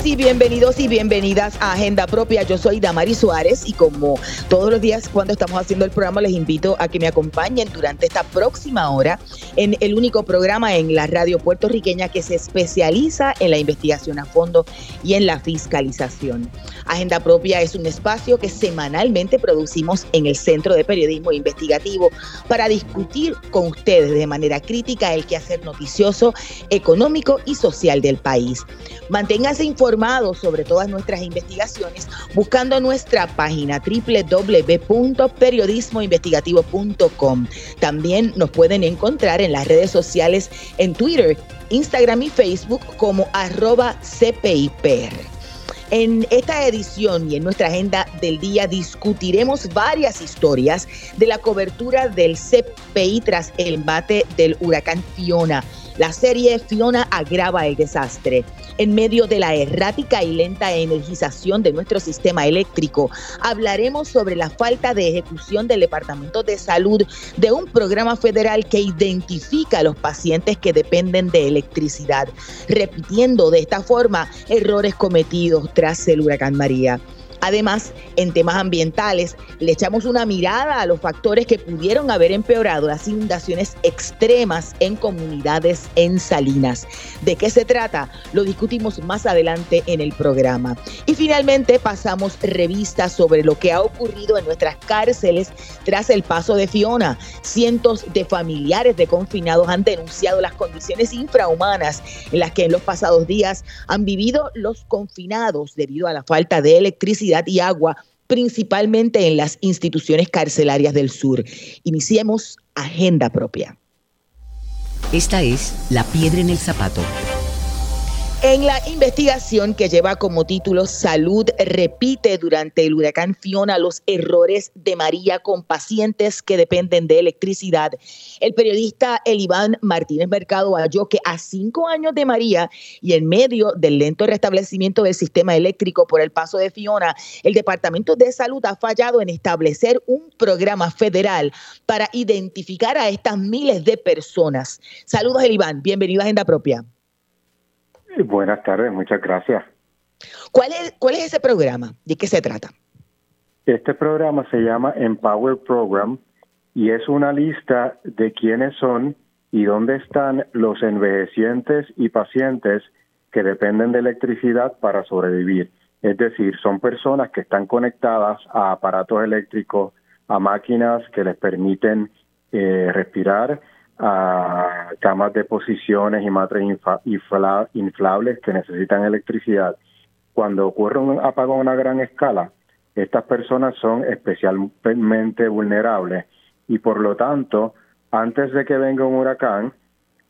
Y bienvenidos y bienvenidas a Agenda Propia. Yo soy Damari Suárez y como todos los días cuando estamos haciendo el programa les invito a que me acompañen durante esta próxima hora en el único programa en la radio puertorriqueña que se especializa en la investigación a fondo y en la fiscalización. Agenda Propia es un espacio que semanalmente producimos en el Centro de Periodismo Investigativo para discutir con ustedes de manera crítica el quehacer noticioso, económico y social del país. Manténganse informados sobre todas nuestras investigaciones buscando nuestra página www.periodismoinvestigativo.com. También nos pueden encontrar en las redes sociales en Twitter, Instagram y Facebook como arroba CPIPR. En esta edición y en nuestra agenda del día discutiremos varias historias de la cobertura del CPI tras el embate del huracán Fiona. La serie Fiona agrava el desastre. En medio de la errática y lenta energización de nuestro sistema eléctrico, hablaremos sobre la falta de ejecución del Departamento de Salud de un programa federal que identifica a los pacientes que dependen de electricidad, repitiendo de esta forma errores cometidos tras el huracán María. Además, en temas ambientales, le echamos una mirada a los factores que pudieron haber empeorado las inundaciones extremas en comunidades en Salinas. ¿De qué se trata? Lo discutimos más adelante en el programa. Y finalmente pasamos revista sobre lo que ha ocurrido en nuestras cárceles tras el paso de Fiona. Cientos de familiares de confinados han denunciado las condiciones infrahumanas en las que en los pasados días han vivido los confinados debido a la falta de electricidad y agua, principalmente en las instituciones carcelarias del sur. Iniciemos agenda propia. Esta es La Piedra en el Zapato en la investigación que lleva como título Salud repite durante el huracán Fiona los errores de María con pacientes que dependen de electricidad, el periodista Eliván Martínez Mercado halló que a cinco años de María y en medio del lento restablecimiento del sistema eléctrico por el paso de Fiona, el Departamento de Salud ha fallado en establecer un programa federal para identificar a estas miles de personas. Saludos Eliván, bienvenido a Agenda Propia. Buenas tardes, muchas gracias. ¿Cuál es, ¿Cuál es ese programa? ¿De qué se trata? Este programa se llama Empower Program y es una lista de quiénes son y dónde están los envejecientes y pacientes que dependen de electricidad para sobrevivir. Es decir, son personas que están conectadas a aparatos eléctricos, a máquinas que les permiten eh, respirar, a camas de posiciones y matres inflables que necesitan electricidad. Cuando ocurre un apagón a gran escala, estas personas son especialmente vulnerables y por lo tanto, antes de que venga un huracán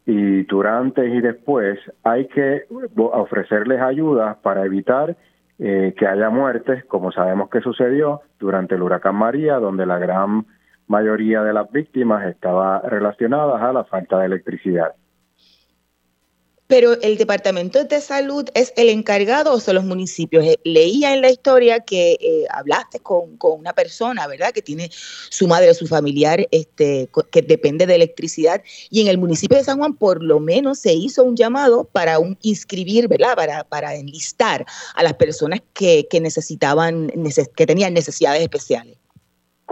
y durante y después, hay que ofrecerles ayuda para evitar eh, que haya muertes, como sabemos que sucedió durante el huracán María, donde la gran mayoría de las víctimas estaba relacionadas a la falta de electricidad. Pero el Departamento de Salud es el encargado o son los municipios. Eh, leía en la historia que eh, hablaste con, una persona, ¿verdad? Que tiene su madre o su familiar este, que depende de electricidad. Y en el municipio de San Juan por lo menos se hizo un llamado para un inscribir, ¿verdad? Para, para enlistar a las personas que, que necesitaban, que tenían necesidades especiales.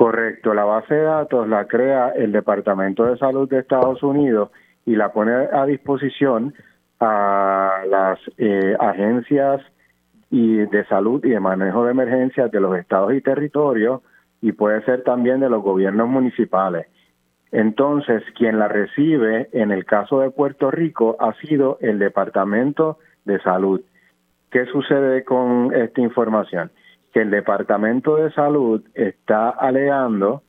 Correcto, la base de datos la crea el Departamento de Salud de Estados Unidos y la pone a disposición a las eh, agencias y de salud y de manejo de emergencias de los estados y territorios y puede ser también de los gobiernos municipales. Entonces, quien la recibe en el caso de Puerto Rico ha sido el Departamento de Salud. ¿Qué sucede con esta información? Que el Departamento de Salud está alegando,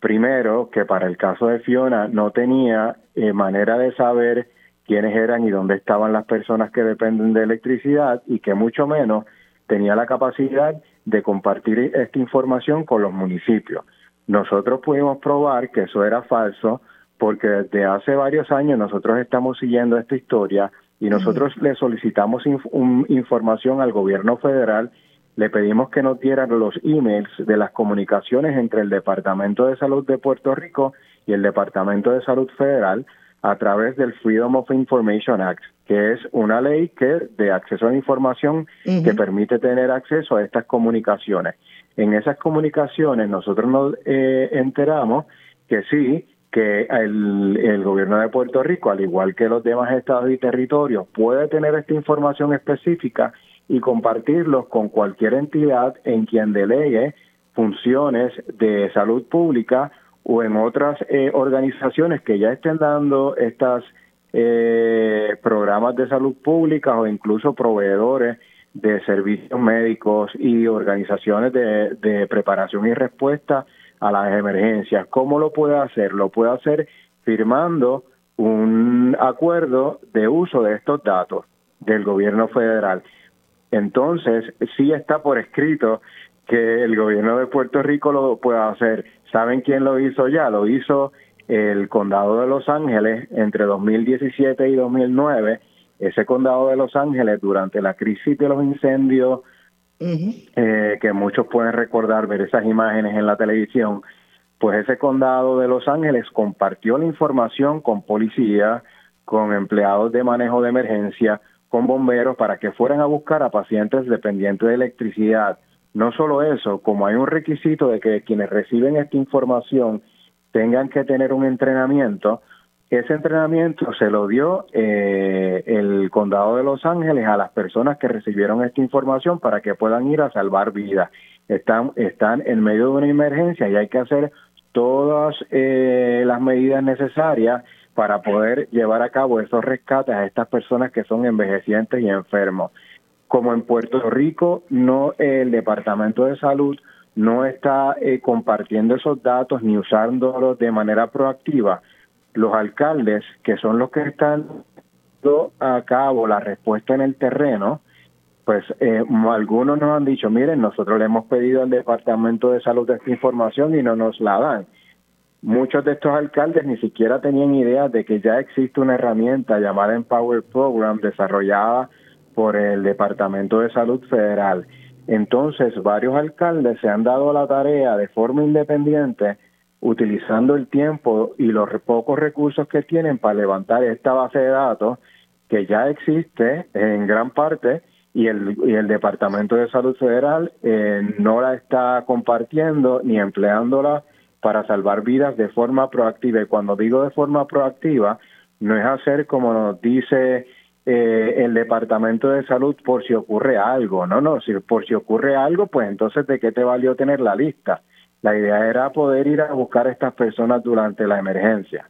primero, que para el caso de Fiona no tenía eh, manera de saber quiénes eran y dónde estaban las personas que dependen de electricidad y que mucho menos tenía la capacidad de compartir esta información con los municipios. Nosotros pudimos probar que eso era falso porque desde hace varios años nosotros estamos siguiendo esta historia y nosotros le solicitamos información al gobierno federal, le pedimos que nos dieran los emails de las comunicaciones entre el Departamento de Salud de Puerto Rico y el Departamento de Salud Federal a través del Freedom of Information Act, que es una ley que de acceso a la información que permite tener acceso a estas comunicaciones. En esas comunicaciones nosotros nos eh, enteramos que sí, que el, el, gobierno de Puerto Rico, al igual que los demás estados y territorios, puede tener esta información específica y compartirlos con cualquier entidad en quien delegue funciones de salud pública o en otras eh, organizaciones que ya estén dando estas eh, programas de salud pública o incluso proveedores de servicios médicos y organizaciones de, de preparación y respuesta a las emergencias. ¿Cómo lo puede hacer? Lo puede hacer firmando un acuerdo de uso de estos datos del gobierno federal. Entonces, sí está por escrito que el gobierno de Puerto Rico lo pueda hacer. ¿Saben quién lo hizo ya? Lo hizo el condado de Los Ángeles entre 2017 y 2009. Ese condado de Los Ángeles durante la crisis de los incendios, eh, que muchos pueden recordar ver esas imágenes en la televisión, pues ese condado de Los Ángeles compartió la información con policía, con empleados de manejo de emergencia, con bomberos para que fueran a buscar a pacientes dependientes de electricidad no solo eso, como hay un requisito de que quienes reciben esta información tengan que tener un entrenamiento, ese entrenamiento se lo dio eh, el condado de Los Ángeles a las personas que recibieron esta información para que puedan ir a salvar vidas. Están, están en medio de una emergencia y hay que hacer todas eh, las medidas necesarias para poder llevar a cabo esos rescates a estas personas que son envejecientes y enfermos como en Puerto Rico no el Departamento de Salud no está eh, compartiendo esos datos ni usándolos de manera proactiva, los alcaldes, que son los que están dando a cabo la respuesta en el terreno, pues eh, algunos nos han dicho, miren, nosotros le hemos pedido al Departamento de Salud esta información y no nos la dan. Muchos de estos alcaldes ni siquiera tenían idea de que ya existe una herramienta llamada Empower Program desarrollada por el Departamento de Salud Federal. Entonces, varios alcaldes se han dado la tarea de forma independiente, utilizando el tiempo y los pocos recursos que tienen para levantar esta base de datos que ya existe en gran parte y el, y el Departamento de Salud Federal eh, no la está compartiendo ni empleándola para salvar vidas de forma proactiva. Y cuando digo de forma proactiva, no es hacer como nos dice eh, el Departamento de Salud por si ocurre algo. No, no, si, por si ocurre algo, pues entonces ¿de qué te valió tener la lista? La idea era poder ir a buscar a estas personas durante la emergencia.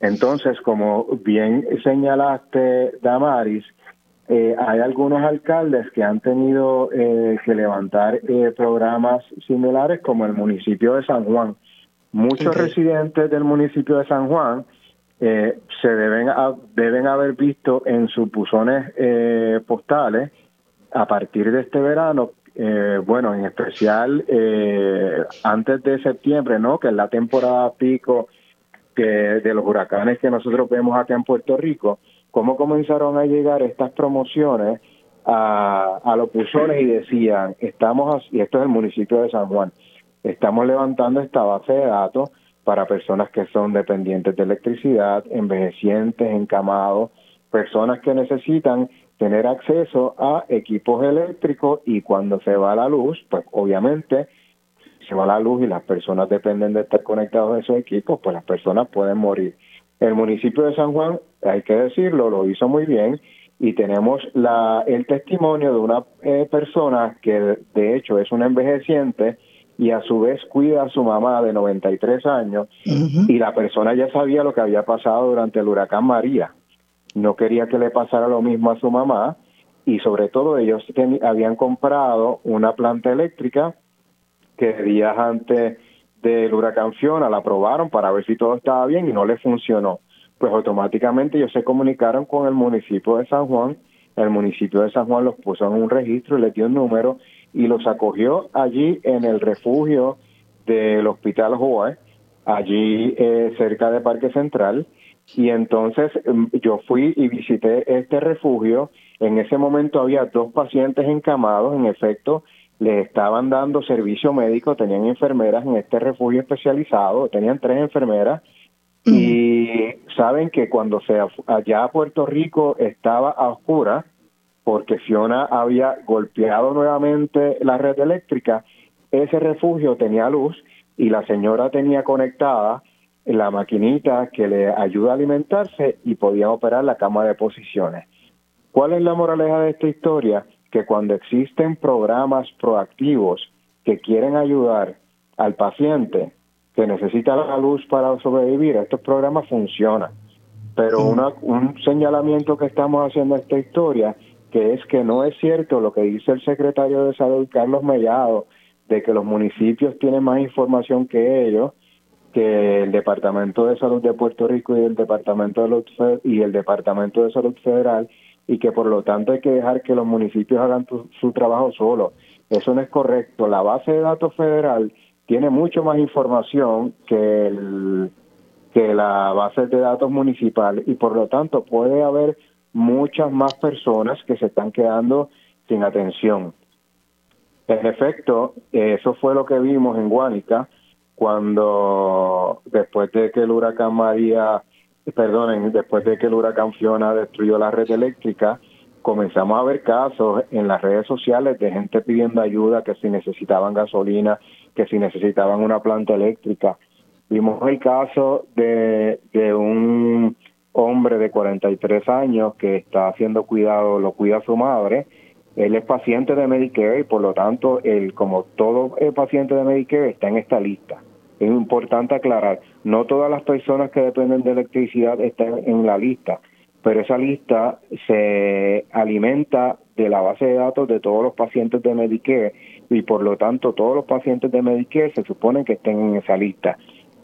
Entonces, como bien señalaste, Damaris, eh, hay algunos alcaldes que han tenido eh, que levantar programas similares como el municipio de San Juan. Muchos residentes del municipio de San Juan eh, se deben, deben haber visto en sus buzones eh, postales a partir de este verano, eh, bueno, en especial antes de septiembre, ¿no? Que es la temporada pico que de los huracanes que nosotros vemos acá en Puerto Rico, cómo comenzaron a llegar estas promociones a, a los buzones y decían, estamos, y esto es el municipio de San Juan, estamos levantando esta base de datos para personas que son dependientes de electricidad, envejecientes, encamados, personas que necesitan tener acceso a equipos eléctricos y cuando se va la luz, pues obviamente se va la luz y las personas dependen de estar conectados a esos equipos, pues las personas pueden morir. El municipio de San Juan, hay que decirlo, lo hizo muy bien y tenemos la, el testimonio de una eh, persona que de hecho es una envejeciente y a su vez cuida a su mamá de 93 años y la persona ya sabía lo que había pasado durante el huracán María. No quería que le pasara lo mismo a su mamá y sobre todo ellos habían comprado una planta eléctrica que días antes del huracán Fiona la probaron para ver si todo estaba bien y no le funcionó. Pues automáticamente ellos se comunicaron con el municipio de San Juan, el municipio de San Juan los puso en un registro y les dio un número y los acogió allí en el refugio del Hospital Joe, allí eh, cerca de Parque Central, Y entonces em, yo fui y visité este refugio. En ese momento había dos pacientes encamados, en efecto, les estaban dando servicio médico, tenían enfermeras en este refugio especializado, tenían tres enfermeras. Y saben que cuando se allá a Puerto Rico estaba a oscura, porque Fiona había golpeado nuevamente la red eléctrica, ese refugio tenía luz y la señora tenía conectada la maquinita que le ayuda a alimentarse y podía operar la cama de posiciones. ¿Cuál es la moraleja de esta historia? Que cuando existen programas proactivos que quieren ayudar al paciente, que necesita la luz para sobrevivir, estos programas funcionan. Pero un señalamiento que estamos haciendo esta historia, que es que no es cierto lo que dice el secretario de Salud, Carlos Mellado, de que los municipios tienen más información que ellos, que el Departamento de Salud de Puerto Rico y el Departamento de Salud y el Departamento de Salud Federal y que por lo tanto hay que dejar que los municipios hagan su trabajo solo. Eso no es correcto. La base de datos federal tiene mucho más información que, el, que la base de datos municipal y por lo tanto puede haber muchas más personas que se están quedando sin atención. En efecto, eso fue lo que vimos en Guánica cuando después de que el huracán María, perdonen, después de que el huracán Fiona destruyó la red eléctrica, comenzamos a ver casos en las redes sociales de gente pidiendo ayuda, que si necesitaban gasolina, que si necesitaban una planta eléctrica. Vimos el caso de, de un hombre de 43 años que está haciendo cuidado, lo cuida su madre. Él es paciente de Medicare y por lo tanto, él, como todo el paciente de Medicare, está en esta lista. Es importante aclarar, no todas las personas que dependen de electricidad están en la lista pero esa lista se alimenta de la base de datos de todos los pacientes de Medicare y por lo tanto todos los pacientes de Medicare se supone que estén en esa lista.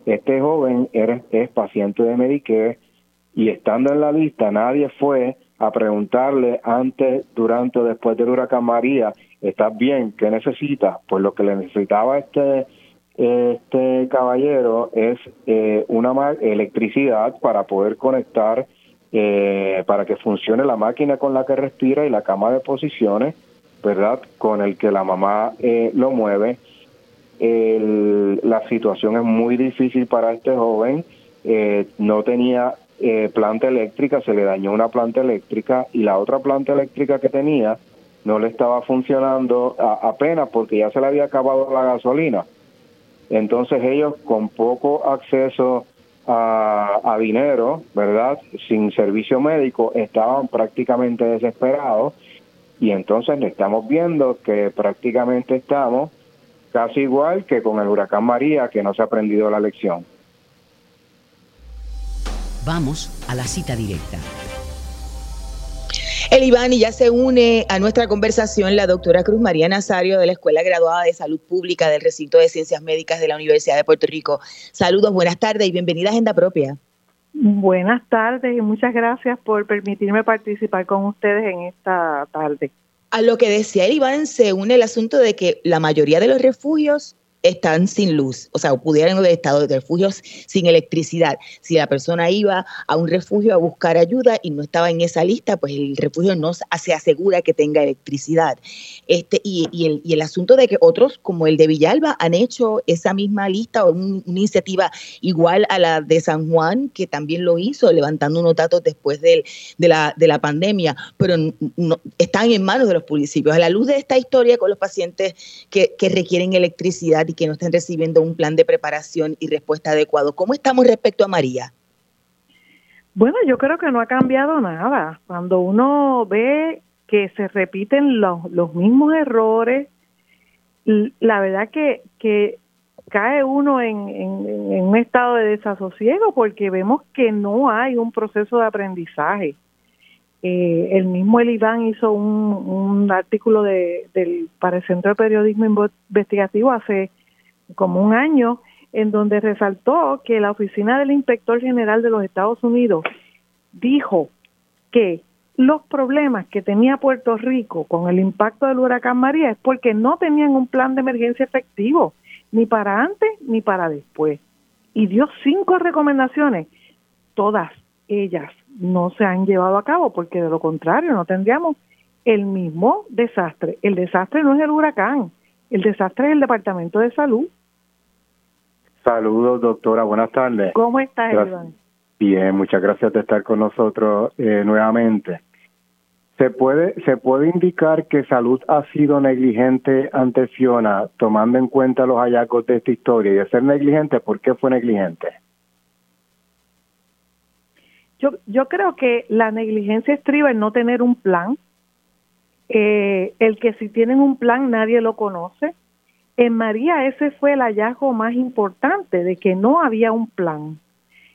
Este joven es paciente de Medicare y estando en la lista nadie fue a preguntarle antes, durante o después del huracán María, ¿estás bien? ¿Qué necesitas? Pues lo que le necesitaba este este caballero es eh, una electricidad para poder conectar eh, para que funcione la máquina con la que respira y la cama de posiciones, ¿verdad? Con el que la mamá eh, lo mueve. la situación es muy difícil para este joven. Eh, no tenía planta eléctrica, se le dañó una planta eléctrica y la otra planta eléctrica que tenía no le estaba funcionando apenas porque ya se le había acabado la gasolina. Entonces ellos con poco acceso a, dinero, ¿verdad? Sin servicio médico, estaban prácticamente desesperados y entonces estamos viendo que prácticamente estamos casi igual que con el huracán María, que no se ha aprendido la lección. Vamos a la cita directa. El Iván y ya se une a nuestra conversación la doctora Cruz María Nazario de la Escuela Graduada de Salud Pública del Recinto de Ciencias Médicas de la Universidad de Puerto Rico. Saludos, buenas tardes y bienvenida a Agenda Propia. Buenas tardes y muchas gracias por permitirme participar con ustedes en esta tarde. A lo que decía el Iván se une el asunto de que la mayoría de los refugios están sin luz, o sea, pudieran haber estado de refugios sin electricidad. Si la persona iba a un refugio a buscar ayuda y no estaba en esa lista, pues el refugio no se asegura que tenga electricidad. Este, y, el, y el asunto de que otros, como el de Villalba, han hecho esa misma lista o una iniciativa igual a la de San Juan, que también lo hizo, levantando unos datos después de, la, de la pandemia, pero no, están en manos de los municipios. A la luz de esta historia con los pacientes que, que requieren electricidad y que no estén recibiendo un plan de preparación y respuesta adecuado. ¿Cómo estamos respecto a María? Bueno, yo creo que no ha cambiado nada. Cuando uno ve que se repiten los, los mismos errores, la verdad que, cae uno en, un estado de desasosiego porque vemos que no hay un proceso de aprendizaje. Eh, el mismo El hizo un, un artículo de, del, para el Centro de Periodismo Investigativo hace como un año, en donde resaltó que la oficina del inspector general de los Estados Unidos dijo que los problemas que tenía Puerto Rico con el impacto del huracán María es porque no tenían un plan de emergencia efectivo, ni para antes ni para después. Y dio cinco recomendaciones, todas ellas no se han llevado a cabo, porque de lo contrario no tendríamos el mismo desastre. El desastre no es el huracán, el desastre es el Departamento de Salud. Saludos, doctora. Buenas tardes. ¿Cómo estás, Iván? Bien, muchas gracias de estar con nosotros eh, nuevamente. ¿Se puede, ¿Se puede indicar que Salud ha sido negligente ante Fiona, tomando en cuenta los hallazgos de esta historia? Y de ser negligente, ¿por qué fue negligente? Yo, yo creo que la negligencia estriba en no tener un plan. Eh, el que si tienen un plan nadie lo conoce. En María ese fue el hallazgo más importante de que no había un plan.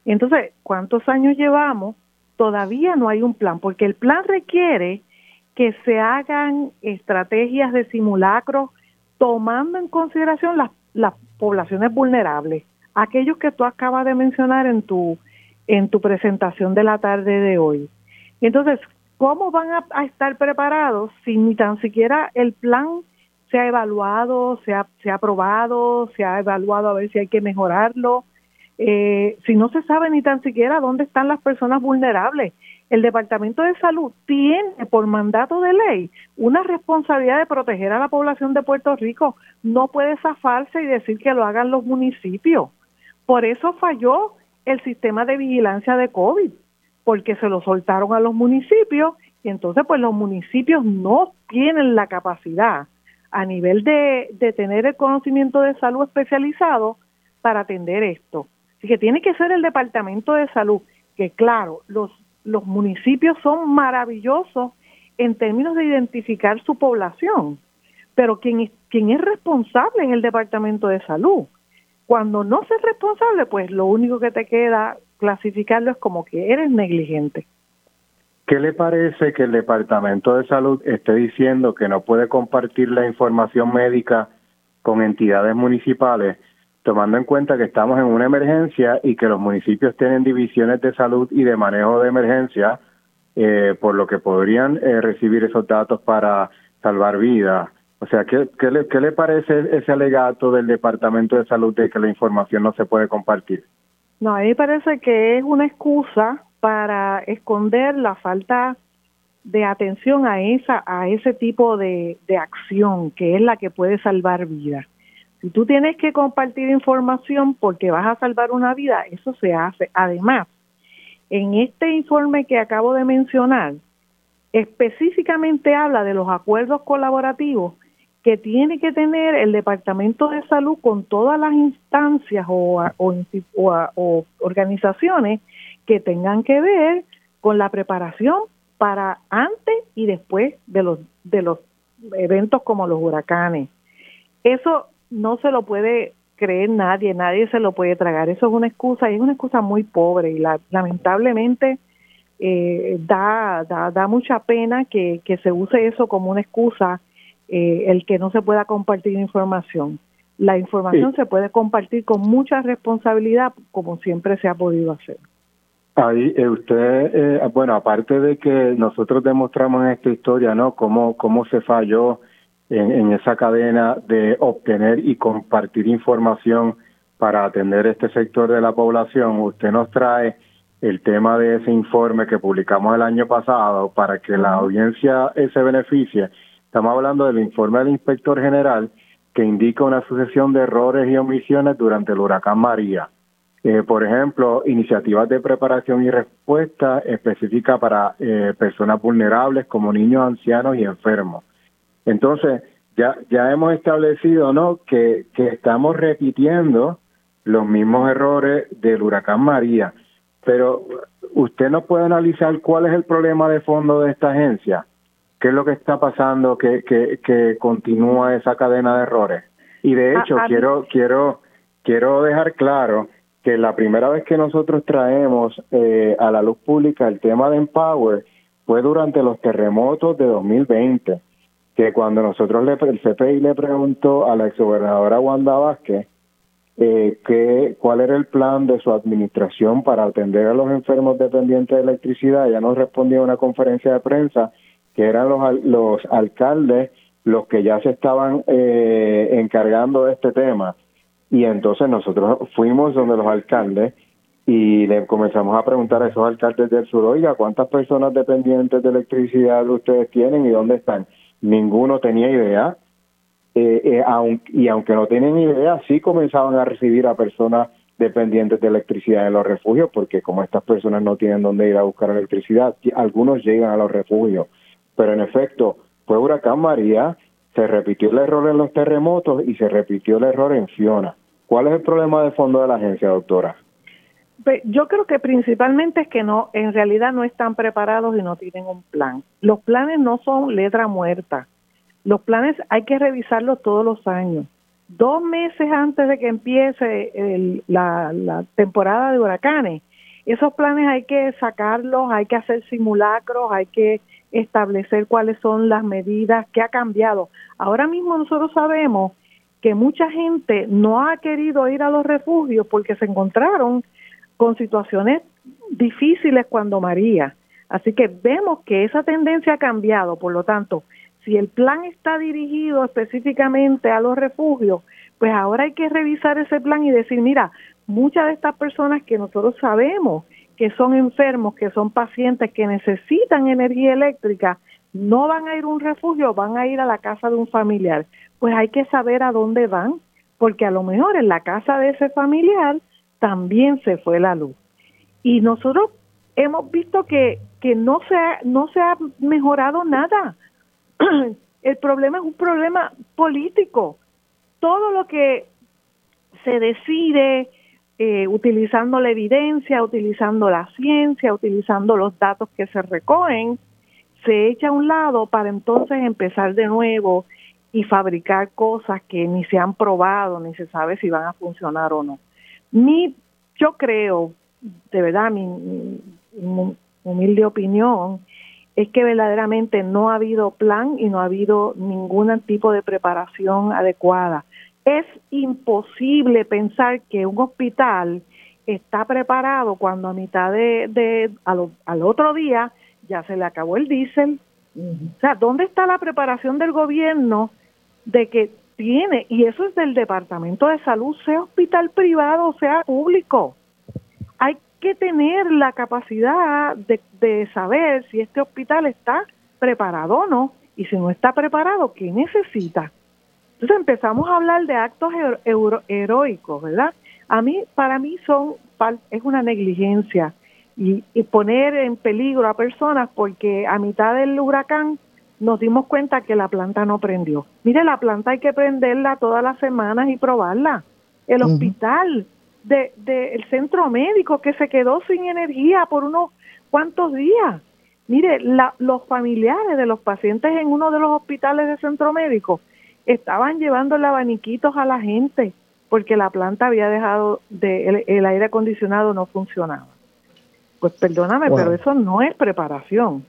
Entonces, ¿cuántos años llevamos todavía no hay un plan, porque el plan requiere que se hagan estrategias de simulacro tomando en consideración las, las poblaciones vulnerables, aquellos que tú acabas de mencionar en tu, en tu presentación de la tarde de hoy. Entonces, ¿cómo van a, a estar preparados si ni tan siquiera el plan se ha evaluado, se ha, se ha aprobado, se ha evaluado a ver si hay que mejorarlo? eh, si no se sabe ni tan siquiera dónde están las personas vulnerables. El Departamento de Salud tiene por mandato de ley una responsabilidad de proteger a la población de Puerto Rico. No puede zafarse y decir que lo hagan los municipios. Por eso falló el sistema de vigilancia de COVID, porque se lo soltaron a los municipios y entonces pues los municipios no tienen la capacidad a nivel de, de tener el conocimiento de salud especializado para atender esto. Así que tiene que ser el Departamento de Salud, que claro, los, los municipios son maravillosos en términos de identificar su población, pero quien, es, quien es responsable es el Departamento de Salud. Cuando no es responsable, pues lo único que te queda clasificarlo es como que eres negligente. ¿Qué le parece que el Departamento de Salud esté diciendo que no puede compartir la información médica con entidades municipales tomando en cuenta que estamos en una emergencia y que los municipios tienen divisiones de salud y de manejo de emergencia, eh, por lo que podrían eh, recibir esos datos para salvar vidas. O sea, ¿qué, le, ¿qué le parece ese alegato del Departamento de Salud de que la información no se puede compartir? No, a mí me parece que es una excusa para esconder la falta de atención a esa a ese tipo de, de acción que es la que puede salvar vidas. Si tú tienes que compartir información porque vas a salvar una vida, eso se hace. Además, en este informe que acabo de mencionar, específicamente habla de los acuerdos colaborativos que tiene que tener el Departamento de Salud con todas las instancias o, o, organizaciones que tengan que ver con la preparación para antes y después de los de los eventos como los huracanes. Eso no se lo puede creer nadie, nadie se lo puede tragar. Eso es una excusa y es una excusa muy pobre y la, lamentablemente eh, da, da, da mucha pena que, que se use eso como una excusa eh, el que no se pueda compartir información. La información se puede compartir con mucha responsabilidad como siempre se ha podido hacer. Ahí eh, usted, bueno, aparte de que nosotros demostramos en esta historia, ¿no? Cómo, cómo se falló en, esa cadena de obtener y compartir información para atender este sector de la población. Usted nos trae el tema de ese informe que publicamos el año pasado para que la audiencia se beneficie. Estamos hablando del informe del inspector general que indica una sucesión de errores y omisiones durante el huracán María. Eh, por ejemplo, iniciativas de preparación y respuesta específica para eh, personas vulnerables como niños, ancianos y enfermos. Entonces, ya, ya hemos establecido, ¿no?, que, que estamos repitiendo los mismos errores del huracán María. Pero usted no puede analizar cuál es el problema de fondo de esta agencia. ¿Qué es lo que está pasando que, que, que continúa esa cadena de errores? Y de hecho, quiero, quiero, quiero dejar claro que la primera vez que nosotros traemos eh, a la luz pública el tema de Empower fue durante los terremotos de 2020 que cuando nosotros le, el CPI le preguntó a la exgobernadora Wanda Vázquez eh, que, cuál era el plan de su administración para atender a los enfermos dependientes de electricidad, ella nos respondió en una conferencia de prensa que eran los, los alcaldes los que ya se estaban eh, encargando de este tema. Y entonces nosotros fuimos donde los alcaldes y le comenzamos a preguntar a esos alcaldes del sur, oiga, ¿cuántas personas dependientes de electricidad ustedes tienen y dónde están? Ninguno tenía idea. Eh, eh, y aunque no tenían idea, sí comenzaban a recibir a personas dependientes de electricidad en los refugios, porque como estas personas no tienen dónde ir a buscar electricidad, algunos llegan a los refugios. Pero en efecto, fue huracán María, se repitió el error en los terremotos y se repitió el error en Fiona. ¿Cuál es el problema de fondo de la agencia, doctora? Yo creo que principalmente es que no, en realidad no están preparados y no tienen un plan. Los planes no son letra muerta. Los planes hay que revisarlos todos los años. Dos meses antes de que empiece la, la temporada de huracanes, esos planes hay que sacarlos, hay que hacer simulacros, hay que establecer cuáles son las medidas, qué ha cambiado. Ahora mismo nosotros sabemos que mucha gente no ha querido ir a los refugios porque se encontraron con situaciones difíciles cuando María. Así que vemos que esa tendencia ha cambiado, por lo tanto, si el plan está dirigido específicamente a los refugios, pues ahora hay que revisar ese plan y decir, mira, muchas de estas personas que nosotros sabemos que son enfermos, que son pacientes, que necesitan energía eléctrica, no van a ir a un refugio, van a ir a la casa de un familiar. Pues hay que saber a dónde van, porque a lo mejor en la casa de ese familiar también se fue la luz. Y nosotros hemos visto que, que no, se ha, no se ha mejorado nada. El problema es un problema político. Todo lo que se decide eh, utilizando la evidencia, utilizando la ciencia, utilizando los datos que se recogen, se echa a un lado para entonces empezar de nuevo y fabricar cosas que ni se han probado, ni se sabe si van a funcionar o no. Mi, yo creo, de verdad, mi, humilde opinión, es que verdaderamente no ha habido plan y no ha habido ningún tipo de preparación adecuada. Es imposible pensar que un hospital está preparado cuando a mitad de, de al, otro día ya se le acabó el diésel. O sea, ¿dónde está la preparación del gobierno de que tiene, y eso es del Departamento de Salud, sea hospital privado o sea público. Hay que tener la capacidad de, de saber si este hospital está preparado o no, y si no está preparado, ¿qué necesita? Entonces empezamos a hablar de actos heroicos, ¿verdad? A mí, para mí son, es una negligencia y, y poner en peligro a personas porque a mitad del huracán nos dimos cuenta que la planta no prendió. Mire, la planta hay que prenderla todas las semanas y probarla. El hospital, del de, el centro médico que se quedó sin energía por unos cuantos días. Mire, la, los familiares de los pacientes en uno de los hospitales de centro médico estaban llevando abaniquitos a la gente porque la planta había dejado de el, aire acondicionado no funcionaba. Pues perdóname, pero eso no es preparación.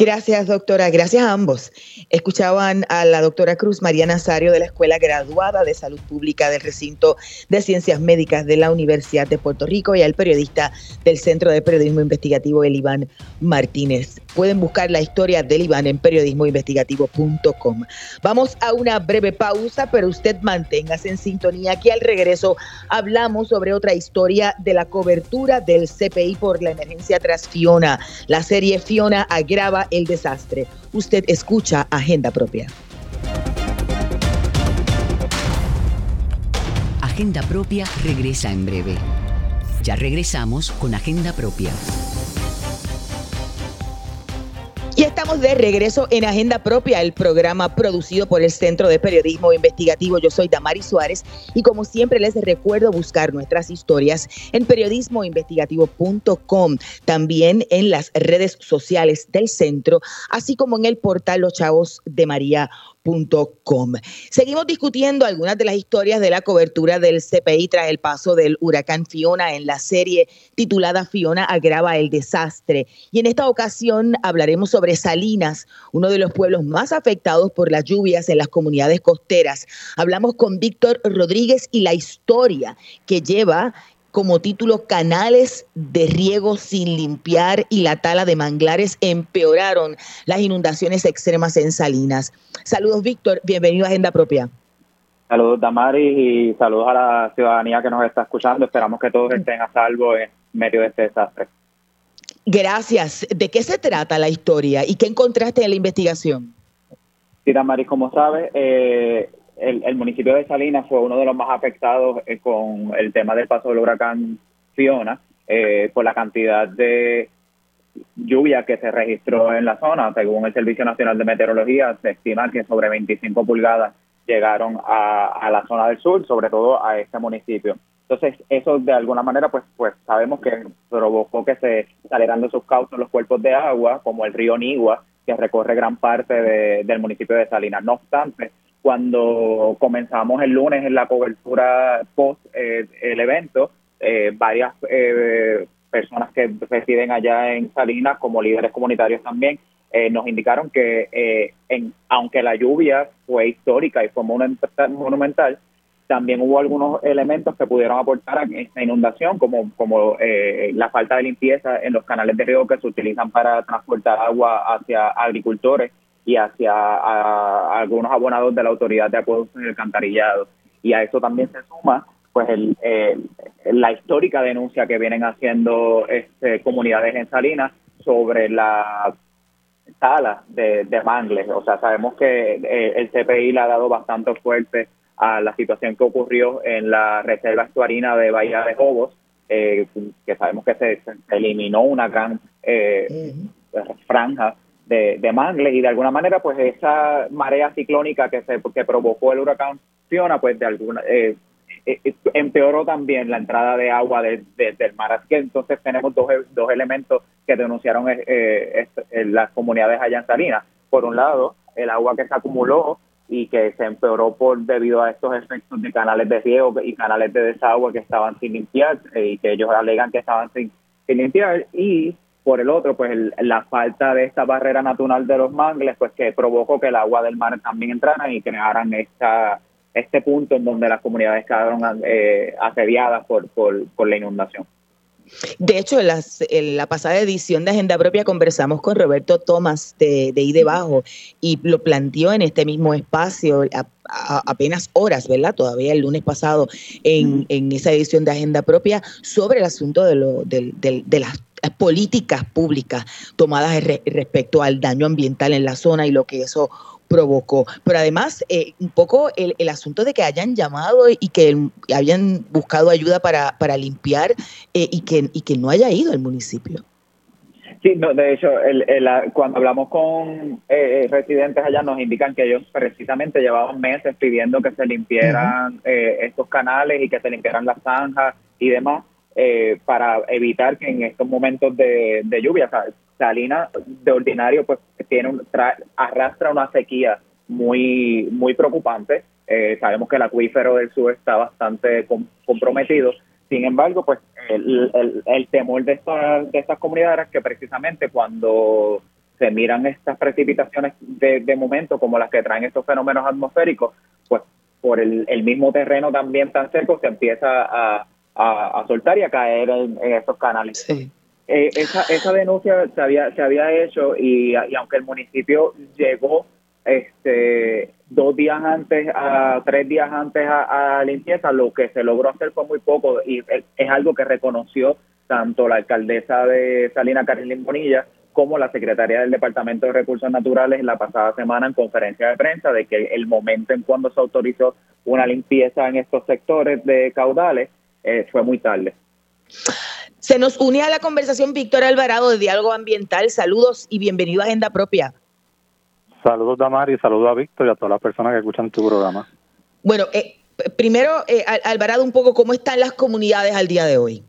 Gracias, doctora. Gracias a ambos. Escuchaban a la doctora Cruz María Nazario de la Escuela Graduada de Salud Pública del Recinto de Ciencias Médicas de la Universidad de Puerto Rico y al periodista del Centro de Periodismo Investigativo, el Iván Martínez. Pueden buscar la historia del Iván en periodismoinvestigativo.com. Vamos a una breve pausa, pero usted manténgase en sintonía. Aquí al regreso hablamos sobre otra historia de la cobertura del CPI por la emergencia tras Fiona. La serie Fiona agrava el desastre. Usted escucha Agenda Propia. Agenda Propia regresa en breve. Ya regresamos con Agenda Propia. De regreso en Agenda Propia, el programa producido por el Centro de Periodismo Investigativo. Yo soy Damari Suárez y como siempre les recuerdo buscar nuestras historias en periodismoinvestigativo.com, también en las redes sociales del centro, así como en el portal Los Chavos de María Seguimos discutiendo algunas de las historias de la cobertura del CPI tras el paso del huracán Fiona en la serie titulada Fiona agrava el desastre. Y en esta ocasión hablaremos sobre Salinas, uno de los pueblos más afectados por las lluvias en las comunidades costeras. Hablamos con Víctor Rodríguez y la historia que lleva como título Canales de riego sin limpiar y la tala de manglares empeoraron las inundaciones extremas en Salinas. Saludos, Víctor. Bienvenido a Agenda Propia. Saludos Damari y saludos a la ciudadanía que nos está escuchando. Esperamos que todos estén a salvo en medio de este desastre. Gracias. ¿De qué se trata la historia y qué encontraste en la investigación? Sí, Damari, como sabes, eh, el, municipio de Salinas fue uno de los más afectados eh, con el tema del paso del huracán Fiona eh, por la cantidad de lluvia que se registró en la zona. Según el Servicio Nacional de Meteorología, se estima que sobre 25 pulgadas llegaron a, la zona del sur, sobre todo a este municipio. Entonces, eso de alguna manera, pues, pues sabemos que provocó que se salieran de sus cauces los cuerpos de agua, como el río Nigua, que recorre gran parte del municipio de Salinas. No obstante, cuando comenzamos el lunes en la cobertura post eh, el evento, eh, varias eh, personas que residen allá en Salinas, como líderes comunitarios también, eh, nos indicaron que en, aunque la lluvia fue histórica y fue monumental, también hubo algunos elementos que pudieron aportar a esta inundación, como, como eh, la falta de limpieza en los canales de riego que se utilizan para transportar agua hacia agricultores y hacia algunos abonados de la autoridad de acueductos y alcantarillado. Y a eso también se suma pues el, la histórica denuncia que vienen haciendo este, comunidades en Salinas sobre la sala de, de mangles. O sea, sabemos que eh, el CPI le ha dado bastante fuerte a la situación que ocurrió en la reserva estuarina de Bahía de Jobos, eh, que sabemos que se, eliminó una gran eh, franja de, de, mangles y de alguna manera pues esa marea ciclónica que se que provocó el huracán Fiona pues de alguna eh, eh, eh, empeoró también la entrada de agua del mar. Así que entonces tenemos dos, dos elementos que denunciaron las comunidades allá en Salinas. Por un lado, el agua que se acumuló y que se empeoró por debido a estos efectos de canales de riego y canales de desagüe que estaban sin limpiar y que ellos alegan que estaban sin, limpiar y por el otro pues la falta de esta barrera natural de los mangles pues que provocó que el agua del mar también entrara y crearan esta este punto en donde las comunidades quedaron eh, asediadas por, por, la inundación. De hecho, en, la pasada edición de Agenda Propia conversamos con Roberto Tomás de, de Debajo y lo planteó en este mismo espacio a, apenas horas, ¿verdad? Todavía el lunes pasado en, en esa edición de Agenda Propia sobre el asunto de, lo, de, de las políticas públicas tomadas respecto al daño ambiental en la zona y lo que eso provocó. Pero además, eh, un poco el, el, asunto de que hayan llamado y que hayan buscado ayuda para, para limpiar eh, y, que, y que no haya ido el municipio. Sí, no, de hecho, el, cuando hablamos con eh, residentes allá nos indican que ellos precisamente llevaban meses pidiendo que se limpiaran estos canales y que se limpiaran las zanjas y demás para evitar que en estos momentos de, de lluvia, ¿sabes? Salina de ordinario pues tiene un, arrastra una sequía muy muy preocupante. Eh, sabemos que el acuífero del sur está bastante comprometido. Sin embargo, pues el, el, temor de, estas de estas comunidades es que precisamente cuando se miran estas precipitaciones de, de momento como las que traen estos fenómenos atmosféricos, pues por el, el mismo terreno también tan seco se empieza a, a, soltar y a caer en, en estos canales. Sí. Eh, esa, esa denuncia se había, se había hecho y, aunque el municipio llegó este dos días antes a tres días antes a, limpieza lo que se logró hacer fue muy poco y es algo que reconoció tanto la alcaldesa de Salina Carolina Bonilla como la secretaria del Departamento de Recursos Naturales la pasada semana en conferencia de prensa de que el momento en cuando se autorizó una limpieza en estos sectores de caudales eh, fue muy tarde. Se nos une a la conversación Víctor Alvarado de Diálogo Ambiental. Saludos y bienvenido a Agenda Propia. Saludos, Damari, saludos a Víctor y a todas las personas que escuchan tu programa. Bueno, eh, primero, eh, Alvarado, un poco, ¿cómo están las comunidades al día de hoy?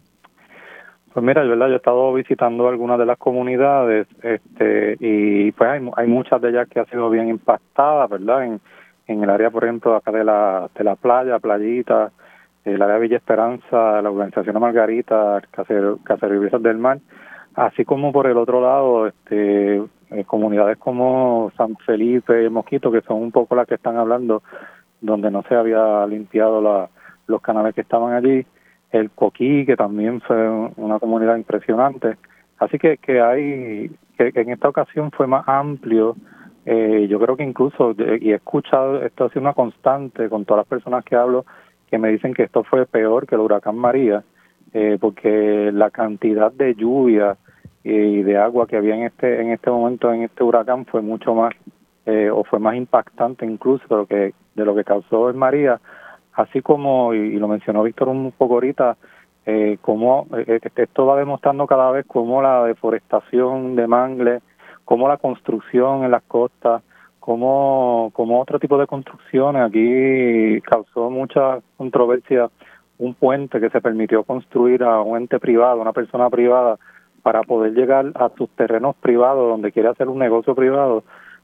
Pues mira, yo, ¿verdad? yo he estado visitando algunas de las comunidades este, y pues hay, hay muchas de ellas que han sido bien impactadas, ¿verdad? En, en el área, por ejemplo, acá de la, de la playa, playita, el área de Villa Esperanza, la organización de Margarita, Caserío del Mar, así como por el otro lado, este, eh, comunidades como San Felipe Mosquito, que son un poco las que están hablando, donde no se había limpiado los canales que estaban allí, el Coquí, que también fue una comunidad impresionante. Así que, que hay, que en esta ocasión fue más amplio Eh, yo creo que incluso, y he escuchado, esto ha sido una constante con todas las personas que hablo, que me dicen que esto fue peor que el huracán María, eh, porque la cantidad de lluvia y de agua que había en este en este momento en este huracán fue mucho más eh, o fue más impactante incluso de lo que de lo que causó el María. Así como y, lo mencionó Víctor un poco ahorita eh, como eh, esto va demostrando cada vez cómo la deforestación de mangles cómo la construcción en las costas como como otro tipo de construcciones. Aquí causó mucha controversia un puente que se permitió construir a un ente privado una persona privada para poder llegar a sus terrenos privados donde quiere hacer un negocio privado.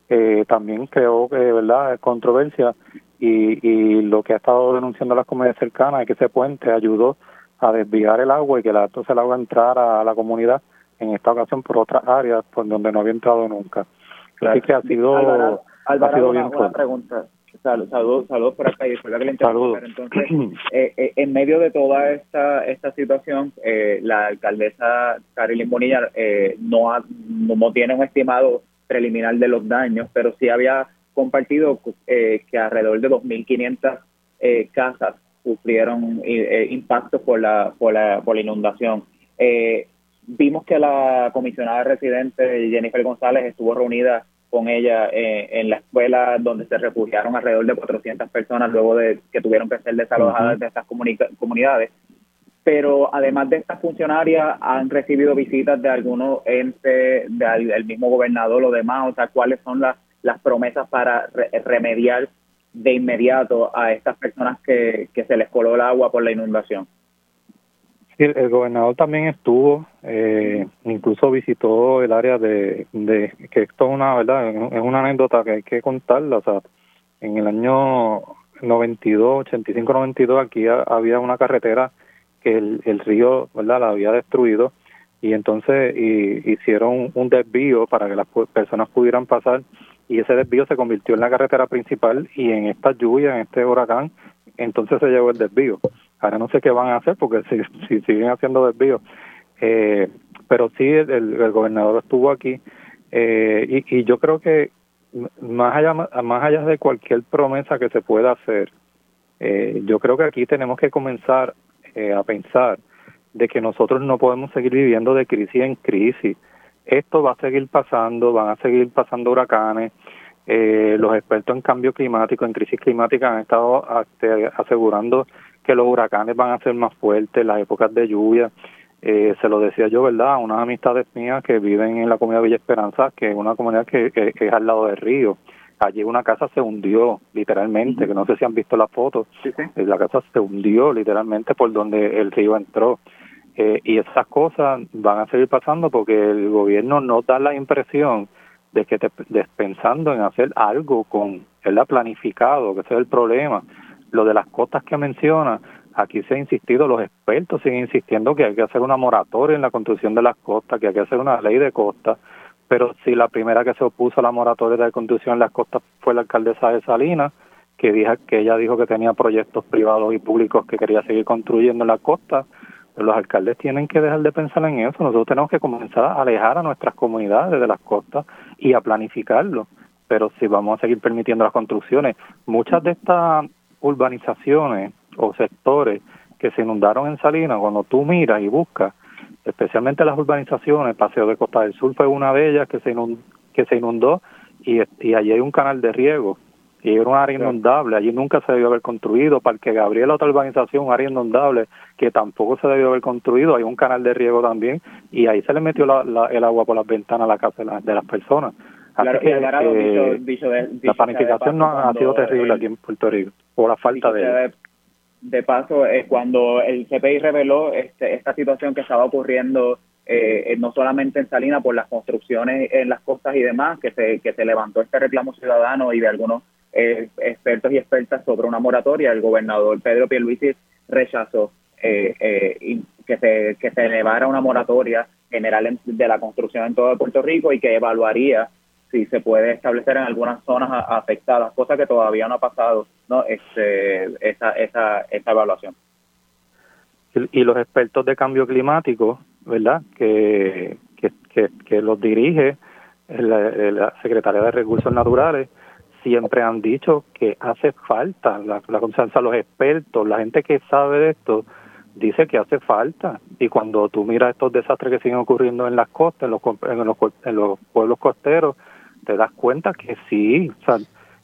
Eh, también creó que verdad controversia y, y lo que ha estado denunciando las comunidades cercanas es que ese puente ayudó a desviar el agua y que la, entonces el agua entrara a la comunidad en esta ocasión por otras áreas por donde no había entrado nunca así que ha sido ha sido bien una, pregunta. Saludos, saludos por acá y disculpa que le Entonces, eh, eh, en medio de toda esta esta situación, eh, la alcaldesa Carilyn Bonilla eh, no, no tiene un estimado preliminar de los daños, pero sí había compartido que alrededor de 2.500 casas sufrieron impactos por la, por la, por la inundación. Vimos que la comisionada residente Jennifer González estuvo reunida con ella eh, en la escuela donde se refugiaron alrededor de 400 personas luego de que tuvieron que ser desalojadas de estas comunidades. Pero además de estas funcionarias, han recibido visitas de algunos entes, del mismo gobernador o demás, o sea, cuáles son las, las promesas para remediar de inmediato a estas personas que, que se les coló el agua por la inundación el gobernador también estuvo, eh, incluso visitó el área de, de, que esto es una verdad, es una anécdota que hay que contarla, o sea, en el año 92, 85, 92 aquí había una carretera que el, el río, verdad, la había destruido y entonces y, hicieron un desvío para que las personas pudieran pasar y ese desvío se convirtió en la carretera principal y en esta lluvia, en este huracán, entonces se llevó el desvío. Ahora no sé qué van a hacer porque si, siguen haciendo desvíos. Eh, pero sí, el, gobernador estuvo aquí eh, y, yo creo que más allá, más allá de cualquier promesa que se pueda hacer, eh, yo creo que aquí tenemos que comenzar eh, a pensar de que nosotros no podemos seguir viviendo de crisis en crisis. Esto va a seguir pasando, van a seguir pasando huracanes. Eh, los expertos en cambio climático, en crisis climática, han estado este, asegurando que los huracanes van a ser más fuertes, las épocas de lluvia. Eh, se lo decía yo, ¿verdad? Unas amistades mías que viven en la comunidad Villa Esperanza, que es una comunidad que, es al lado del río. Allí una casa se hundió, literalmente, que no sé si han visto la foto. Sí, eh, La casa se hundió, literalmente, por donde el río entró. Eh, y esas cosas van a seguir pasando porque el gobierno no da la impresión de que te, pensando en hacer algo con, ¿verdad? Planificado, que ese es el problema lo de las costas que menciona, aquí se ha insistido, los expertos siguen insistiendo que hay que hacer una moratoria en la construcción de las costas, que hay que hacer una ley de costas, pero si la primera que se opuso a la moratoria de construcción en las costas fue la alcaldesa de Salinas, que, dijo, que ella dijo que tenía proyectos privados y públicos que quería seguir construyendo en las costas, los alcaldes tienen que dejar de pensar en eso, nosotros tenemos que comenzar a alejar a nuestras comunidades de las costas y a planificarlo, pero si vamos a seguir permitiendo las construcciones, muchas de estas urbanizaciones o sectores que se inundaron en Salinas, cuando tú miras y buscas, especialmente las urbanizaciones, Paseo de Costa del Sur fue una de ellas que se inundó, que se inundó y, y allí hay un canal de riego. Y era un área inundable, allí nunca se debió haber construido, Parque Gabriel, otra urbanización, un área inundable que tampoco se debió haber construido, hay un canal de riego también y ahí se le metió el agua por las ventanas a la casa de, las personas. Así que, eh, la planificación no ha sido terrible aquí en Puerto Rico o la falta de... De paso, es cuando el CPI reveló este, esta situación que estaba ocurriendo eh, no solamente en Salinas por las construcciones en las costas y demás, que se, que se levantó este reclamo ciudadano y de algunos eh, expertos y expertas sobre una moratoria, el gobernador Pedro Pierluisi rechazó eh, eh, que, se, que se elevara una moratoria general de la construcción en todo Puerto Rico y que evaluaría si se puede establecer en algunas zonas afectadas, cosa que todavía no ha pasado, ¿no? Este, esa, esa, esa evaluación. Y los expertos de cambio climático, ¿verdad? Que, que, que, los dirige la, Secretaría de Recursos Naturales, siempre han dicho que hace falta, la, la confianza, los expertos, la gente que sabe de esto, dice que hace falta. Y cuando tú miras estos desastres que siguen ocurriendo en las costas, en los, en los, en los pueblos costeros, te das cuenta que sí. O sea,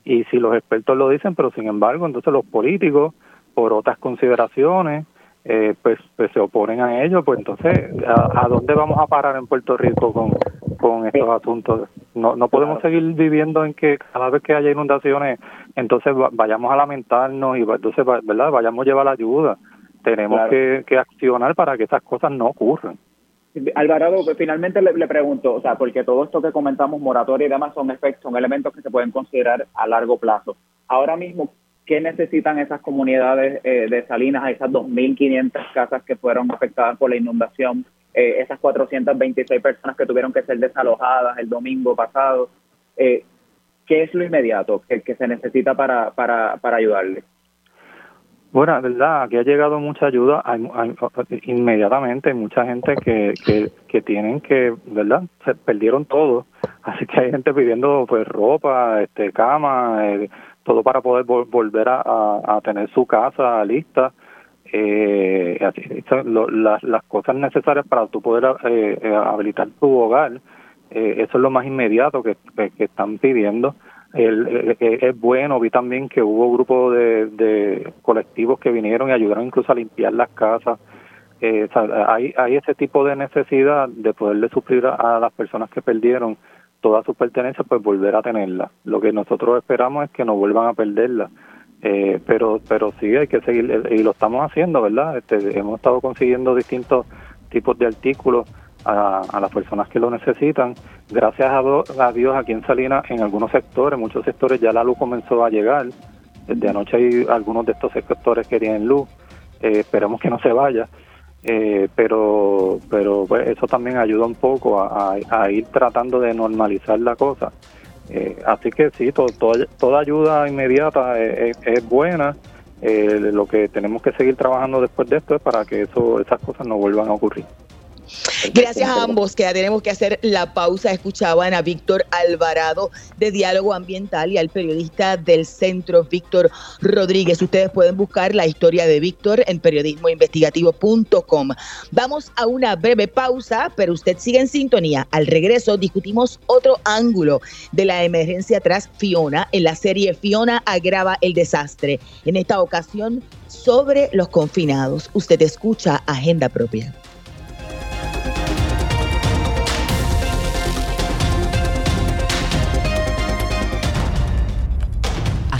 y si los expertos lo dicen, pero sin embargo, entonces los políticos, por otras consideraciones, eh, pues, pues se oponen a ello, pues entonces, ¿a, dónde vamos a parar en Puerto Rico con, con estos asuntos? No, no podemos seguir viviendo en que cada vez que haya inundaciones, entonces vayamos a lamentarnos y entonces, ¿verdad? Vayamos a llevar la ayuda. Tenemos que, que accionar para que esas cosas no ocurran. Alvarado, pues, finalmente le, pregunto, o sea, porque todo esto que comentamos, moratoria y demás, son efectos, son elementos que se pueden considerar a largo plazo. Ahora mismo, ¿qué necesitan esas comunidades eh, de Salinas, esas 2.500 casas que fueron afectadas por la inundación, eh, esas 426 personas que tuvieron que ser desalojadas el domingo pasado? Eh, ¿Qué es lo inmediato que, se necesita para, para, para ayudarles? Bueno, verdad, aquí ha llegado mucha ayuda hay, inmediatamente, hay mucha gente que, que, que tienen que, ¿verdad? Se perdieron todo, así que hay gente pidiendo pues ropa, este cama, eh, todo para poder volver a, a, tener su casa lista. Eh, las cosas necesarias para tú poder eh, eh, habilitar tu hogar, eh, eso es lo más inmediato que, que, están pidiendo. Es bueno, vi también que hubo grupos de, de colectivos que vinieron y ayudaron incluso a limpiar las casas. Eh, hay, hay ese tipo de necesidad de poderle suplir a las personas que perdieron toda su pertenencia, pues volver a tenerla. Lo que nosotros esperamos es que no vuelvan a perderla. Eh, pero pero sí hay que seguir eh, y lo estamos haciendo verdad este, hemos estado consiguiendo distintos tipos de artículos a, las personas que lo necesitan gracias a, a, Dios aquí en Salinas en algunos sectores muchos sectores ya la luz comenzó a llegar desde anoche hay algunos de estos sectores que tienen luz eh, esperemos que no se vaya eh, pero pero pues, eso también ayuda un poco a, ir tratando de normalizar la cosa. Eh, así que sí, toda ayuda inmediata es, es buena. Eh, lo que tenemos que seguir trabajando después de esto es para que eso esas cosas no vuelvan a ocurrir. Gracias a ambos, que ya tenemos que hacer la pausa. Escuchaban a Víctor Alvarado de Diálogo Ambiental y al periodista del Centro, Víctor Rodríguez. Ustedes pueden buscar la historia de Víctor en periodismoinvestigativo.com. Vamos a una breve pausa, pero usted sigue en sintonía. Al regreso discutimos otro ángulo de la emergencia tras Fiona en la serie Fiona agrava el desastre. En esta ocasión sobre los confinados. Usted escucha Agenda Propia.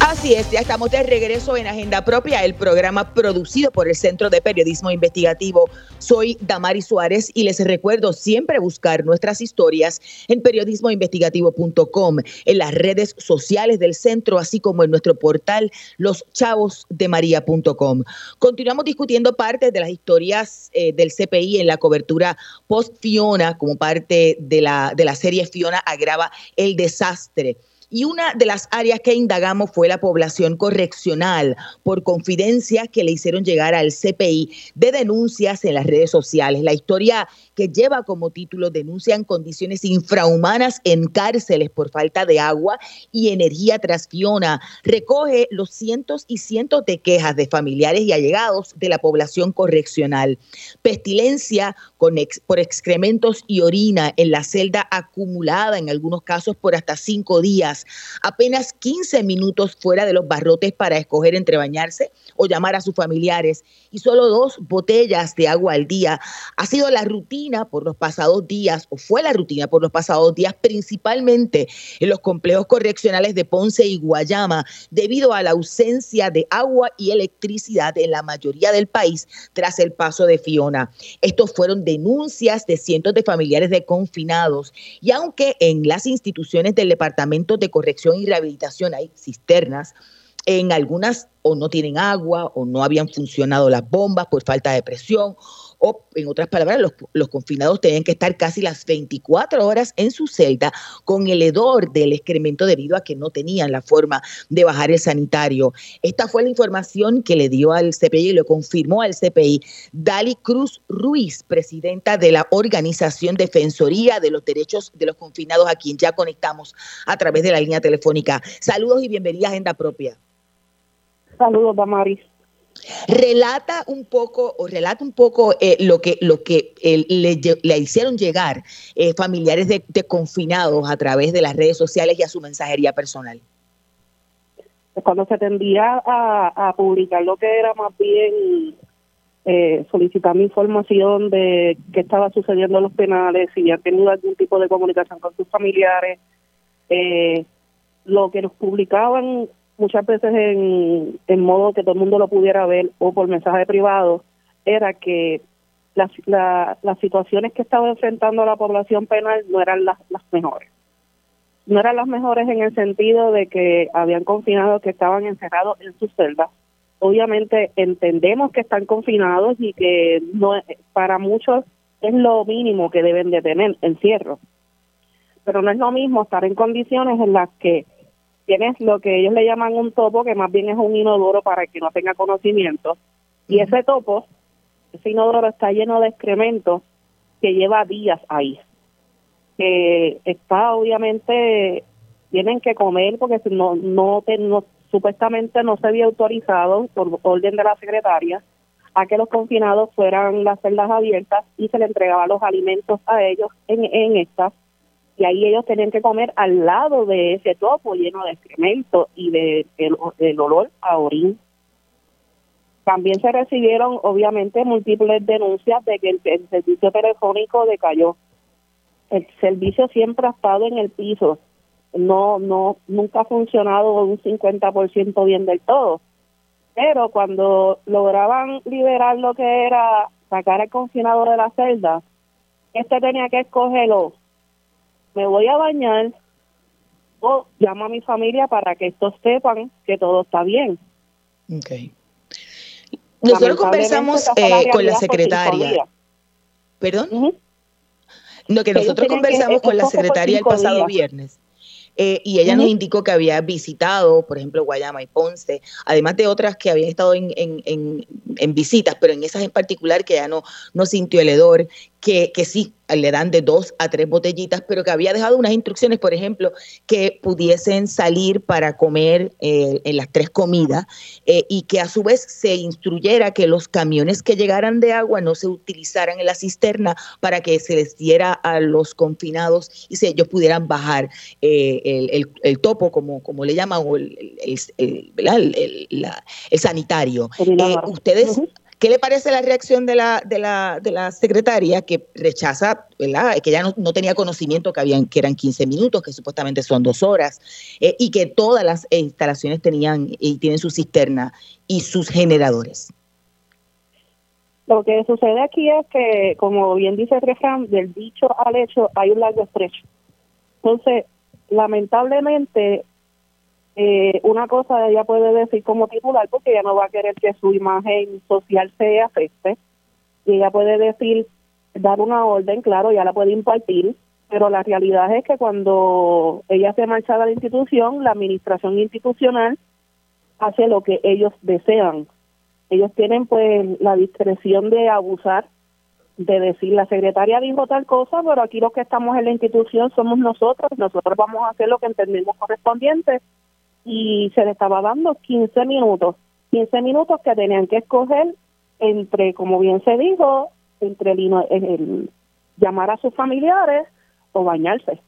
Así es, ya estamos de regreso en Agenda Propia, el programa producido por el Centro de Periodismo Investigativo. Soy Damari Suárez y les recuerdo siempre buscar nuestras historias en periodismoinvestigativo.com, en las redes sociales del centro, así como en nuestro portal loschavosdemaria.com. Continuamos discutiendo partes de las historias eh, del CPI en la cobertura post-Fiona como parte de la, de la serie Fiona agrava el desastre. Y una de las áreas que indagamos fue la población correccional por confidencias que le hicieron llegar al CPI de denuncias en las redes sociales. La historia que lleva como título denuncian condiciones infrahumanas en cárceles por falta de agua y energía tras Fiona. Recoge los cientos y cientos de quejas de familiares y allegados de la población correccional. Pestilencia por excrementos y orina en la celda acumulada en algunos casos por hasta cinco días. Apenas 15 minutos fuera de los barrotes para escoger entre bañarse o llamar a sus familiares y solo dos botellas de agua al día. Ha sido la rutina por los pasados días, o fue la rutina por los pasados días, principalmente en los complejos correccionales de Ponce y Guayama, debido a la ausencia de agua y electricidad en la mayoría del país tras el paso de Fiona. Estos fueron denuncias de cientos de familiares de confinados. Y aunque en las instituciones del Departamento de Corrección y Rehabilitación hay cisternas, en algunas o no tienen agua o no habían funcionado las bombas por falta de presión o en otras palabras, los, confinados tenían que estar casi las 24 horas en su celda con el hedor del excremento debido a que no tenían la forma de bajar el sanitario. Esta fue la información que le dio al CPI y lo confirmó al CPI Dali Cruz Ruiz, presidenta de la Organización Defensoría de los Derechos de los Confinados, a quien ya conectamos a través de la línea telefónica. Saludos y bienvenida a Agenda Propia. Saludos, Damaris. Relata un poco o relata un poco eh, lo que lo que le, hicieron llegar eh, familiares de, confinados a través de las redes sociales y a su mensajería personal. Pues cuando se tendía a, publicar lo que era más bien eh, solicitando información de qué estaba sucediendo en los penales, si habían tenido algún tipo de comunicación con sus familiares, eh, lo que nos publicaban muchas veces en, modo que todo el mundo lo pudiera ver o por mensaje privado, era que las, las situaciones que estaba enfrentando la población penal no eran las, las mejores. No eran las mejores en el sentido de que habían confinados que estaban encerrados en sus celdas. Obviamente entendemos que están confinados y que no para muchos es lo mínimo que deben de tener, encierro. Pero no es lo mismo estar en condiciones en las que tienes lo que ellos le llaman un topo, que más bien es un inodoro para que no tenga conocimiento, y ese topo, ese inodoro está lleno de excrementos que lleva días ahí. Que está obviamente, tienen que comer porque no, no, no supuestamente no se había autorizado por orden de la secretaria a que los confinados fueran las celdas abiertas y se le entregaban los alimentos a ellos en, en estas y ahí ellos tenían que comer al lado de ese topo lleno de excremento y de el, olor a orín. También se recibieron, obviamente, múltiples denuncias de que el, servicio telefónico decayó. El servicio siempre ha estado en el piso. No, no, nunca ha funcionado un 50% bien del todo. Pero cuando lograban liberar lo que era sacar al confinado de la celda, este tenía que escogerlo me voy a bañar o llamo a mi familia para que estos sepan que todo está bien. Okay. Nosotros conversamos eh, con la secretaria. ¿Perdón? No, que nosotros conversamos con la secretaria el pasado viernes. Eh, y ella nos indicó que había visitado, por ejemplo, Guayama y Ponce, además de otras que habían estado en, en, en, en visitas, pero en esas en particular que ya no, no sintió el hedor, que, que sí le dan de dos a tres botellitas, pero que había dejado unas instrucciones, por ejemplo, que pudiesen salir para comer eh, en las tres comidas eh, y que a su vez se instruyera que los camiones que llegaran de agua no se utilizaran en la cisterna para que se les diera a los confinados y se, ellos pudieran bajar eh, el, el, topo, como, como le llaman, o el, el, el sanitario. ustedes... ¿Qué le parece la reacción de la, de la, de la secretaria que rechaza, ¿verdad? que ya no, tenía conocimiento que, habían, que eran 15 minutos, que supuestamente son dos horas, eh, y que todas las instalaciones tenían y tienen su cisterna y sus generadores? Lo que sucede aquí es que, como bien dice el del dicho al hecho hay un largo estrecho. Entonces, lamentablemente, eh, una cosa ella puede decir como titular porque ella no va a querer que su imagen social se afecte y ella puede decir dar una orden, claro, ya la puede impartir, pero la realidad es que cuando ella se marcha de la institución, la administración institucional hace lo que ellos desean. Ellos tienen pues la discreción de abusar, de decir la secretaria dijo tal cosa, pero aquí los que estamos en la institución somos nosotros, nosotros vamos a hacer lo que entendemos correspondiente y se le estaba dando 15 minutos, 15 minutos que tenían que escoger entre, como bien se dijo, entre el, llamar a sus familiares o bañarse.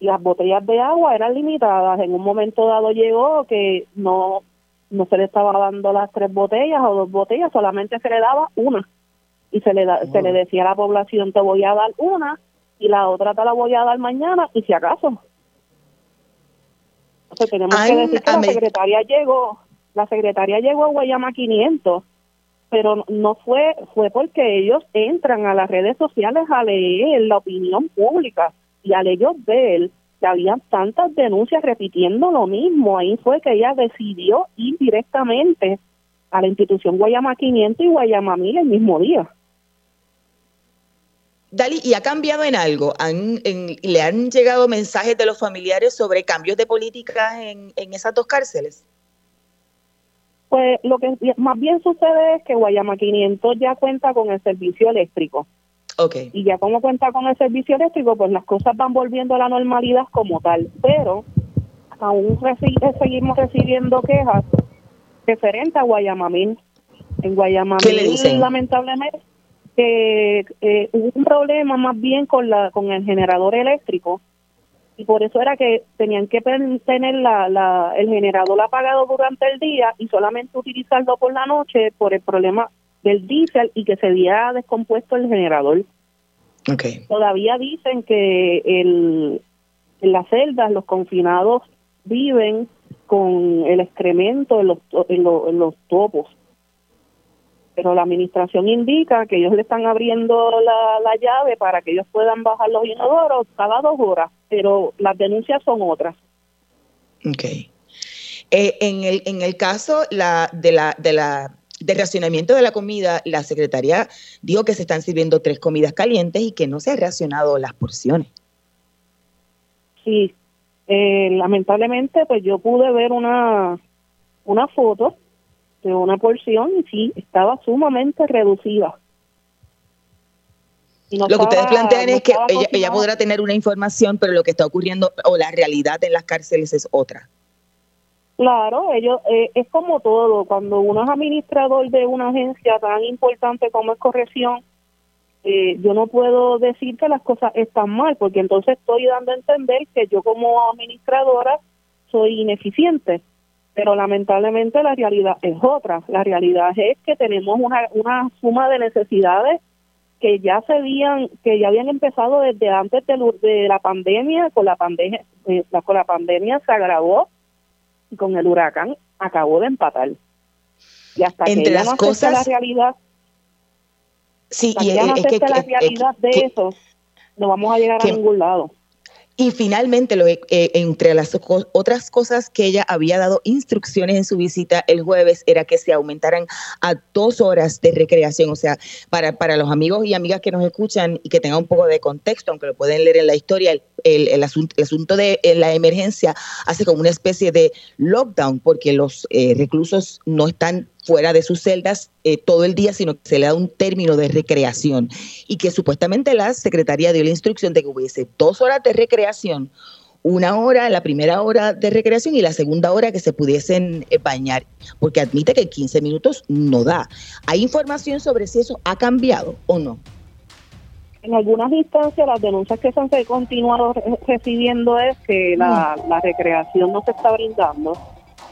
Y las botellas de agua eran limitadas. En un momento dado llegó que no, no se le estaba dando las tres botellas o dos botellas, solamente se le daba una. Y se le, se le decía a la población, te voy a dar una y la otra te la voy a dar mañana y si acaso tenemos que decir que la secretaria llegó, la secretaria llegó a Guayama 500, pero no fue fue porque ellos entran a las redes sociales a leer la opinión pública y al ellos ver que había tantas denuncias repitiendo lo mismo, ahí fue que ella decidió ir directamente a la institución Guayama 500 y Guayama 1000 el mismo día. Dali, ¿y ha cambiado en algo? ¿Han, ¿Le han llegado mensajes de los familiares sobre cambios de políticas en, en esas dos cárceles? Pues lo que más bien sucede es que Guayama 500 ya cuenta con el servicio eléctrico. Okay. Y ya como cuenta con el servicio eléctrico, pues las cosas van volviendo a la normalidad como tal. Pero aún seguimos recibiendo quejas referentes a Guayamamín. En Guayamamín, lamentablemente, que eh, hubo un problema más bien con la con el generador eléctrico y por eso era que tenían que tener la, la, el generador apagado durante el día y solamente utilizarlo por la noche por el problema del diésel y que se había descompuesto el generador. Okay. Todavía dicen que el, en las celdas los confinados viven con el excremento en los, en los topos pero la administración indica que ellos le están abriendo la, la llave para que ellos puedan bajar los inodoros cada dos horas, pero las denuncias son otras. Ok. Eh, en, el, en el caso la, de la, de la de racionamiento de la comida, la secretaria dijo que se están sirviendo tres comidas calientes y que no se han racionado las porciones. Sí, eh, lamentablemente, pues yo pude ver una, una foto de una porción y sí, estaba sumamente reducida. lo que ustedes plantean es que ella, podrá tener una información, pero lo que está ocurriendo o la realidad en las cárceles es otra. Claro, ellos eh, es como todo. Cuando uno es administrador de una agencia tan importante como es corrección, eh, yo no puedo decir que las cosas están mal, porque entonces estoy dando a entender que yo como administradora soy ineficiente pero lamentablemente la realidad es otra. La realidad es que tenemos una, una suma de necesidades que ya se habían que ya habían empezado desde antes de, la pandemia. Con la pandemia eh, con la pandemia se agravó y con el huracán acabó de empatar. Y hasta Entre que las cosas la realidad sí y ya no es la realidad de eso no vamos a llegar a ningún lado y finalmente, lo, eh, entre las otras cosas que ella había dado instrucciones en su visita el jueves era que se aumentaran a dos horas de recreación. O sea, para, para los amigos y amigas que nos escuchan y que tengan un poco de contexto, aunque lo pueden leer en la historia, el, el, asunto, el asunto de la emergencia hace como una especie de lockdown porque los eh, reclusos no están fuera de sus celdas eh, todo el día, sino que se le da un término de recreación y que supuestamente la Secretaría dio la instrucción de que hubiese dos horas de recreación, una hora, la primera hora de recreación y la segunda hora que se pudiesen eh, bañar, porque admite que 15 minutos no da. ¿Hay información sobre si eso ha cambiado o no? En algunas instancias las denuncias que se han continuado recibiendo es que la, mm. la recreación no se está brindando,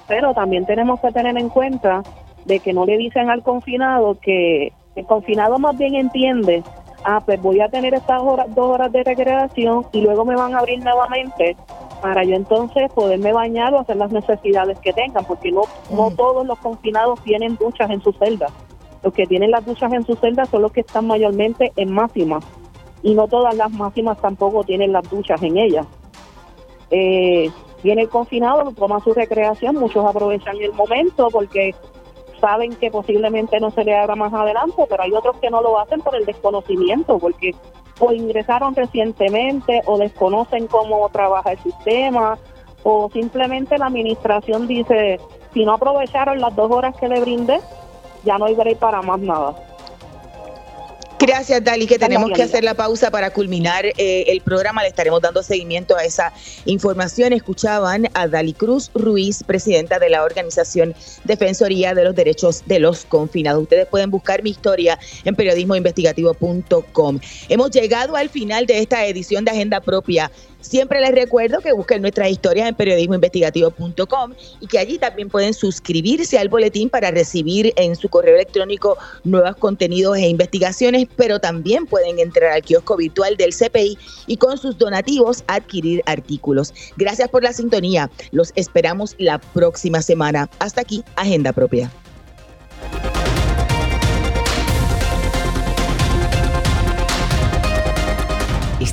pero también tenemos que tener en cuenta de que no le dicen al confinado que el confinado más bien entiende, ah, pues voy a tener estas horas, dos horas de recreación y luego me van a abrir nuevamente para yo entonces poderme bañar o hacer las necesidades que tengan, porque no, no todos los confinados tienen duchas en sus celdas. Los que tienen las duchas en sus celdas son los que están mayormente en máximas y no todas las máximas tampoco tienen las duchas en ellas. Eh, viene el confinado, toma su recreación, muchos aprovechan el momento porque saben que posiblemente no se le abra más adelante, pero hay otros que no lo hacen por el desconocimiento, porque o ingresaron recientemente o desconocen cómo trabaja el sistema o simplemente la administración dice, si no aprovecharon las dos horas que le brindé, ya no hay break para más nada. Gracias, Dali, que tenemos que hacer la pausa para culminar eh, el programa. Le estaremos dando seguimiento a esa información. Escuchaban a Dali Cruz Ruiz, presidenta de la organización Defensoría de los Derechos de los Confinados. Ustedes pueden buscar mi historia en periodismoinvestigativo.com. Hemos llegado al final de esta edición de Agenda Propia Siempre les recuerdo que busquen nuestras historias en periodismoinvestigativo.com y que allí también pueden suscribirse al boletín para recibir en su correo electrónico nuevos contenidos e investigaciones, pero también pueden entrar al kiosco virtual del CPI y con sus donativos adquirir artículos. Gracias por la sintonía. Los esperamos la próxima semana. Hasta aquí, Agenda Propia.